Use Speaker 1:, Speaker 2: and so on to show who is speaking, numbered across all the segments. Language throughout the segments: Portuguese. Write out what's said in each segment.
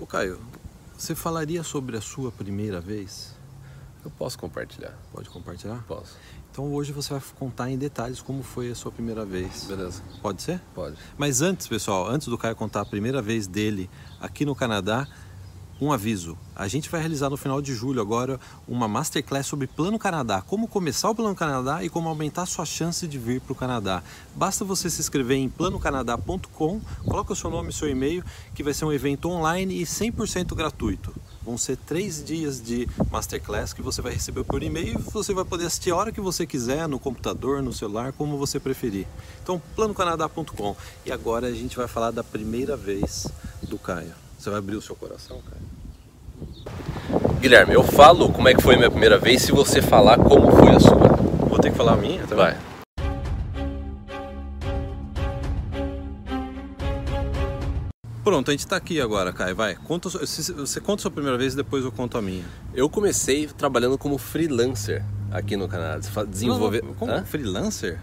Speaker 1: Ô Caio, você falaria sobre a sua primeira vez?
Speaker 2: Eu posso compartilhar.
Speaker 1: Pode compartilhar?
Speaker 2: Posso.
Speaker 1: Então hoje você vai contar em detalhes como foi a sua primeira vez.
Speaker 2: Beleza.
Speaker 1: Pode ser?
Speaker 2: Pode.
Speaker 1: Mas antes, pessoal, antes do Caio contar a primeira vez dele aqui no Canadá, um aviso. A gente vai realizar no final de julho agora uma masterclass sobre Plano Canadá, como começar o Plano Canadá e como aumentar sua chance de vir para o Canadá. Basta você se inscrever em planocanadá.com, coloca o seu nome e seu e-mail, que vai ser um evento online e 100% gratuito. Vão ser três dias de masterclass que você vai receber por e-mail e você vai poder assistir a hora que você quiser, no computador, no celular, como você preferir. Então, planocanadá.com. E agora a gente vai falar da primeira vez do Caio. Você vai abrir o seu coração, Caio?
Speaker 2: Guilherme, eu falo como é que foi a minha primeira vez se você falar como foi a sua.
Speaker 1: Vou ter que falar a minha também?
Speaker 2: Vai.
Speaker 1: Pronto, a gente tá aqui agora, Caio. Vai, conta, você conta a sua primeira vez e depois eu conto a minha.
Speaker 2: Eu comecei trabalhando como freelancer aqui no Canadá. Desenvolver.
Speaker 1: Não, como
Speaker 2: Hã?
Speaker 1: freelancer?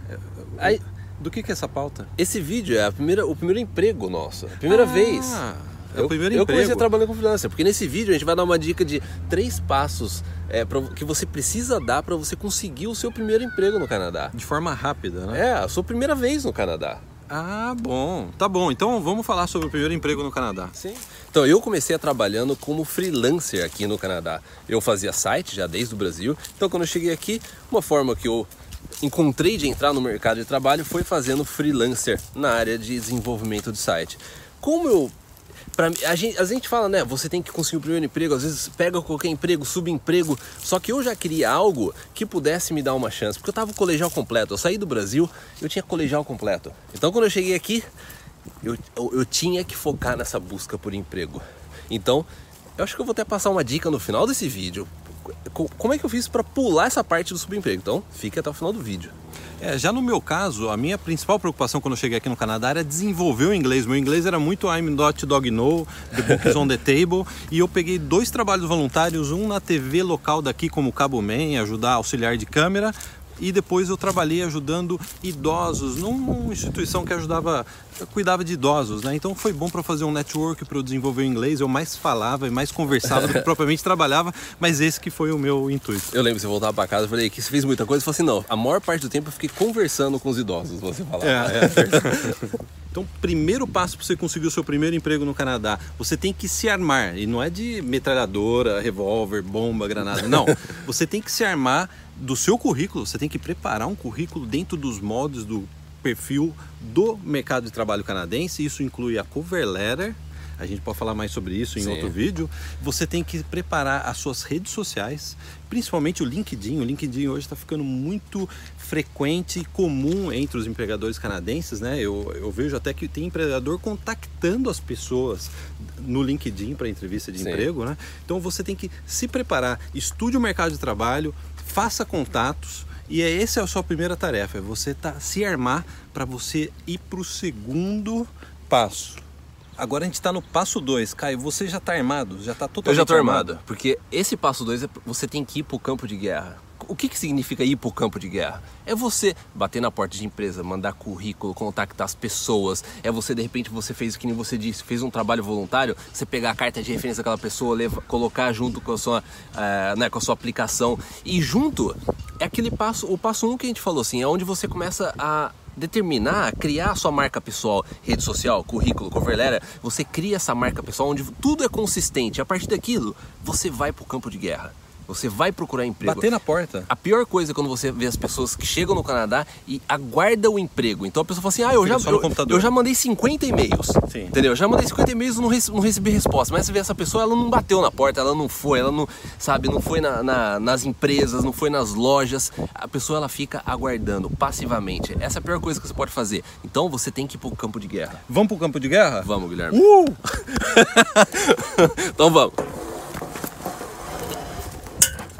Speaker 2: Aí,
Speaker 1: Do que, que é essa pauta?
Speaker 2: esse vídeo é a primeira, o primeiro emprego nosso. Primeira
Speaker 1: Ah,
Speaker 2: vez.
Speaker 1: É o primeiro
Speaker 2: eu
Speaker 1: emprego.
Speaker 2: comecei trabalhando como freelancer, porque nesse vídeo a gente vai dar uma dica de três passos é, pra- que você precisa dar para você conseguir o seu primeiro emprego no Canadá.
Speaker 1: De forma rápida, né?
Speaker 2: É, a sua primeira vez no Canadá.
Speaker 1: Ah, bom. Tá bom. Então vamos falar sobre o primeiro emprego no Canadá.
Speaker 2: Sim. Então, eu comecei a trabalhando como freelancer aqui no Canadá. Eu fazia site já desde o Brasil. Então, quando eu cheguei aqui, uma forma que eu encontrei de entrar no mercado de trabalho foi fazendo freelancer na área de desenvolvimento de site. Como eu Pra, a, gente, a gente fala, né? Você tem que conseguir o primeiro emprego, às vezes pega qualquer emprego, subemprego. Só que eu já queria algo que pudesse me dar uma chance, porque eu tava colegial completo. Eu saí do Brasil, eu tinha colegial completo. Então quando eu cheguei aqui, eu, eu, eu tinha que focar nessa busca por emprego. Então, eu acho que eu vou até passar uma dica no final desse vídeo. Co- Como é que eu fiz para pular essa parte do subemprego? Então, fique até o final do vídeo.
Speaker 1: É, já no meu caso, a minha principal preocupação quando eu cheguei aqui no Canadá era desenvolver o inglês. Meu inglês era muito I'm not dog no, the book is on the table. E eu peguei dois trabalhos voluntários, um na TV local daqui como Cabo Man, ajudar auxiliar de câmera. E depois eu trabalhei ajudando idosos numa instituição que ajudava, cuidava de idosos, né? Então foi bom para fazer um network para eu desenvolver o inglês. Eu mais falava e mais conversava do que propriamente trabalhava, mas esse que foi o meu intuito.
Speaker 2: Eu lembro que você voltava para casa, eu falei que você fez muita coisa. Eu falei assim, não, a maior parte do tempo eu fiquei conversando com os idosos, você falava.
Speaker 1: É, é. Então, primeiro passo para você conseguir o seu primeiro emprego no Canadá, você tem que se armar. E não é de metralhadora, revólver, bomba, granada. Não. Você tem que se armar do seu currículo. Você tem que preparar um currículo dentro dos moldes do perfil do mercado de trabalho canadense. Isso inclui a cover letter. A gente pode falar mais sobre isso em
Speaker 2: Sim.
Speaker 1: outro vídeo. Você tem que preparar as suas redes sociais, principalmente o LinkedIn. O LinkedIn hoje está ficando muito frequente e comum entre os empregadores canadenses, né? Eu, eu vejo até que tem empregador contactando as pessoas no LinkedIn para entrevista de
Speaker 2: Sim.
Speaker 1: emprego, né? Então você tem que se preparar, estude o mercado de trabalho, faça contatos. E é essa é a sua primeira tarefa, é você tá, se armar para você ir para o segundo passo. Agora a gente está no passo 2. Caio, você já está armado? Já está totalmente
Speaker 2: Eu já tô armado, porque esse passo 2 é você tem que ir pro campo de guerra. O que, que significa ir pro campo de guerra? É você bater na porta de empresa, mandar currículo, contactar as pessoas. É você, de repente, você fez o que nem você disse, fez um trabalho voluntário, você pegar a carta de referência daquela pessoa, leva- colocar junto com a sua, eh, né, com a sua aplicação. E junto é aquele passo, o passo 1 um que a gente falou assim, é onde você começa a determinar, criar a sua marca pessoal, rede social, currículo, cover letter, você cria essa marca pessoal onde tudo é consistente. A partir daquilo, você vai pro campo de guerra. Você vai procurar emprego.
Speaker 1: Bater na porta.
Speaker 2: A pior coisa é quando você vê as pessoas que chegam no Canadá e aguardam o emprego. Então a pessoa fala assim: ah, eu já, eu, eu já mandei 50 e-mails.
Speaker 1: Sim.
Speaker 2: Entendeu? Eu já mandei 50 e-mails e não, rece- não recebi resposta. Mas você vê essa pessoa, ela não bateu na porta, ela não foi, ela não, sabe, não foi na- na- nas empresas, não foi nas lojas. A pessoa ela fica aguardando passivamente. Essa é a pior coisa que você pode fazer. Então você tem que ir pro campo de guerra.
Speaker 1: Vamos pro campo de guerra?
Speaker 2: Vamos, Guilherme.
Speaker 1: Uh!
Speaker 2: Então vamos.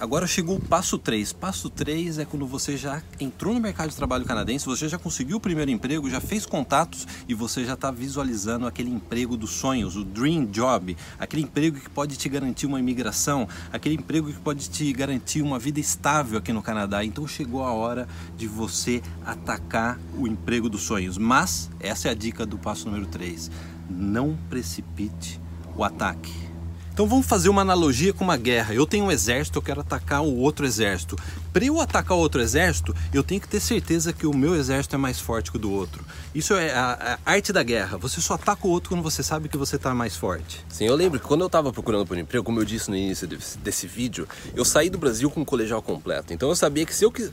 Speaker 1: Agora chegou o passo 3. Passo 3 é quando você já entrou no mercado de trabalho canadense, você já conseguiu o primeiro emprego, já fez contatos e você já está visualizando aquele emprego dos sonhos, o dream job, aquele emprego que pode te garantir uma imigração, aquele emprego que pode te garantir uma vida estável aqui no Canadá. Então chegou a hora de você atacar o emprego dos sonhos. Mas essa é a dica do passo número 3. Não precipite o ataque Então vamos fazer uma analogia com uma guerra. Eu tenho um exército, eu quero atacar o outro exército. Para eu atacar o outro exército, eu tenho que ter certeza que o meu exército é mais forte que o do outro. Isso é a, a arte da guerra. Você só ataca o outro quando você sabe que você está mais forte.
Speaker 2: Sim, eu lembro que quando eu estava procurando por emprego, como eu disse no início desse, desse vídeo, eu saí do Brasil com um colegial completo. Então eu sabia que se eu quis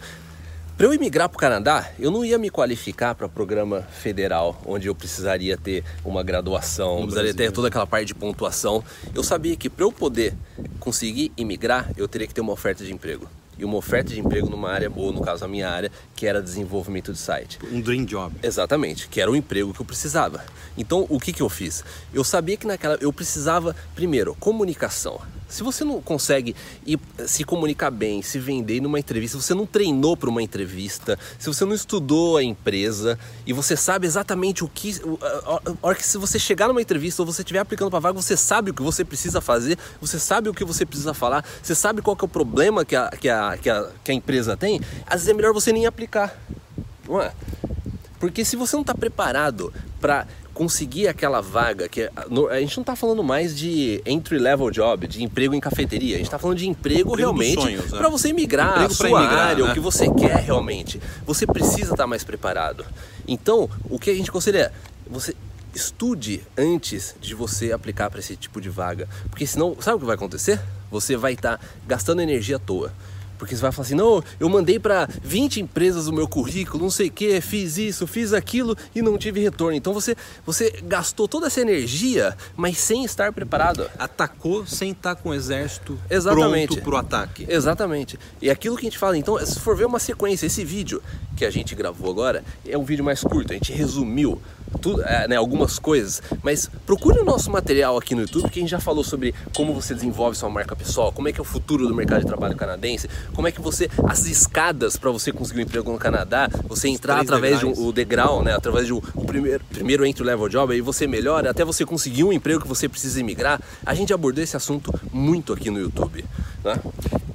Speaker 2: para eu emigrar para o Canadá, eu não ia me qualificar para programa federal, onde eu precisaria ter uma graduação, precisaria ter toda aquela parte de pontuação. Eu sabia que para eu poder conseguir imigrar, eu teria que ter uma oferta de emprego e uma oferta de emprego numa área, ou no caso a minha área, que era desenvolvimento de site.
Speaker 1: Um dream job.
Speaker 2: Exatamente, que era o emprego que eu precisava. Então, o que, que eu fiz? Eu sabia que naquela eu precisava, primeiro, comunicação. Se você não consegue ir, se comunicar bem, se vender numa entrevista, você não treinou para uma entrevista, se você não estudou a empresa e você sabe exatamente o que. A hora que se você chegar numa entrevista ou você estiver aplicando para vaga, você sabe o que você precisa fazer, você sabe o que você precisa falar, você sabe qual é o problema que a, que a, que a, que a empresa tem, às vezes é melhor você nem aplicar. Não é? Porque se você não está preparado para conseguir aquela vaga, que a gente não está falando mais de entry level job, de emprego em cafeteria, a gente está falando de emprego, emprego realmente né? para você migrar a sua emigrar, área, né? o que você quer realmente. Você precisa estar tá mais preparado. Então, o que a gente considera é você estude antes de você aplicar para esse tipo de vaga, porque senão, sabe o que vai acontecer? Você vai estar tá gastando energia à toa. Porque você vai falar assim: não, eu mandei para 20 empresas o meu currículo, não sei o que, fiz isso, fiz aquilo e não tive retorno. Então você, você gastou toda essa energia, mas sem estar preparado.
Speaker 1: Atacou sem estar com o exército
Speaker 2: Exatamente.
Speaker 1: pronto para o ataque.
Speaker 2: Exatamente. E aquilo que a gente fala, então, se for ver uma sequência, esse vídeo que a gente gravou agora é um vídeo mais curto, a gente resumiu tudo, é, né, algumas coisas, mas procure o nosso material aqui no YouTube que a gente já falou sobre como você desenvolve sua marca pessoal, como é que é o futuro do mercado de trabalho canadense, como é que você as escadas para você conseguir um emprego no Canadá, você entrar através degraus. de um o degrau, né, através de um, o primeiro primeiro entry level job, aí você melhora até você conseguir um emprego que você precisa emigrar. A gente abordou esse assunto muito aqui no YouTube, né?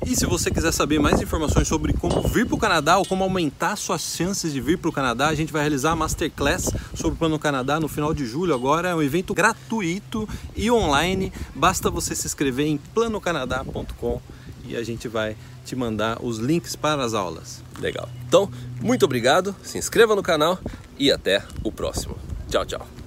Speaker 1: E se você quiser saber mais informações sobre como vir para o Canadá ou como aumentar suas chances de vir para o Canadá, a gente vai realizar a Masterclass sobre o Plano Canadá no final de julho. Agora é um evento gratuito e online. Basta você se inscrever em planocanadá.com e a gente vai te mandar os links para as aulas.
Speaker 2: Legal. Então, muito obrigado, se inscreva no canal e até o próximo. Tchau, tchau.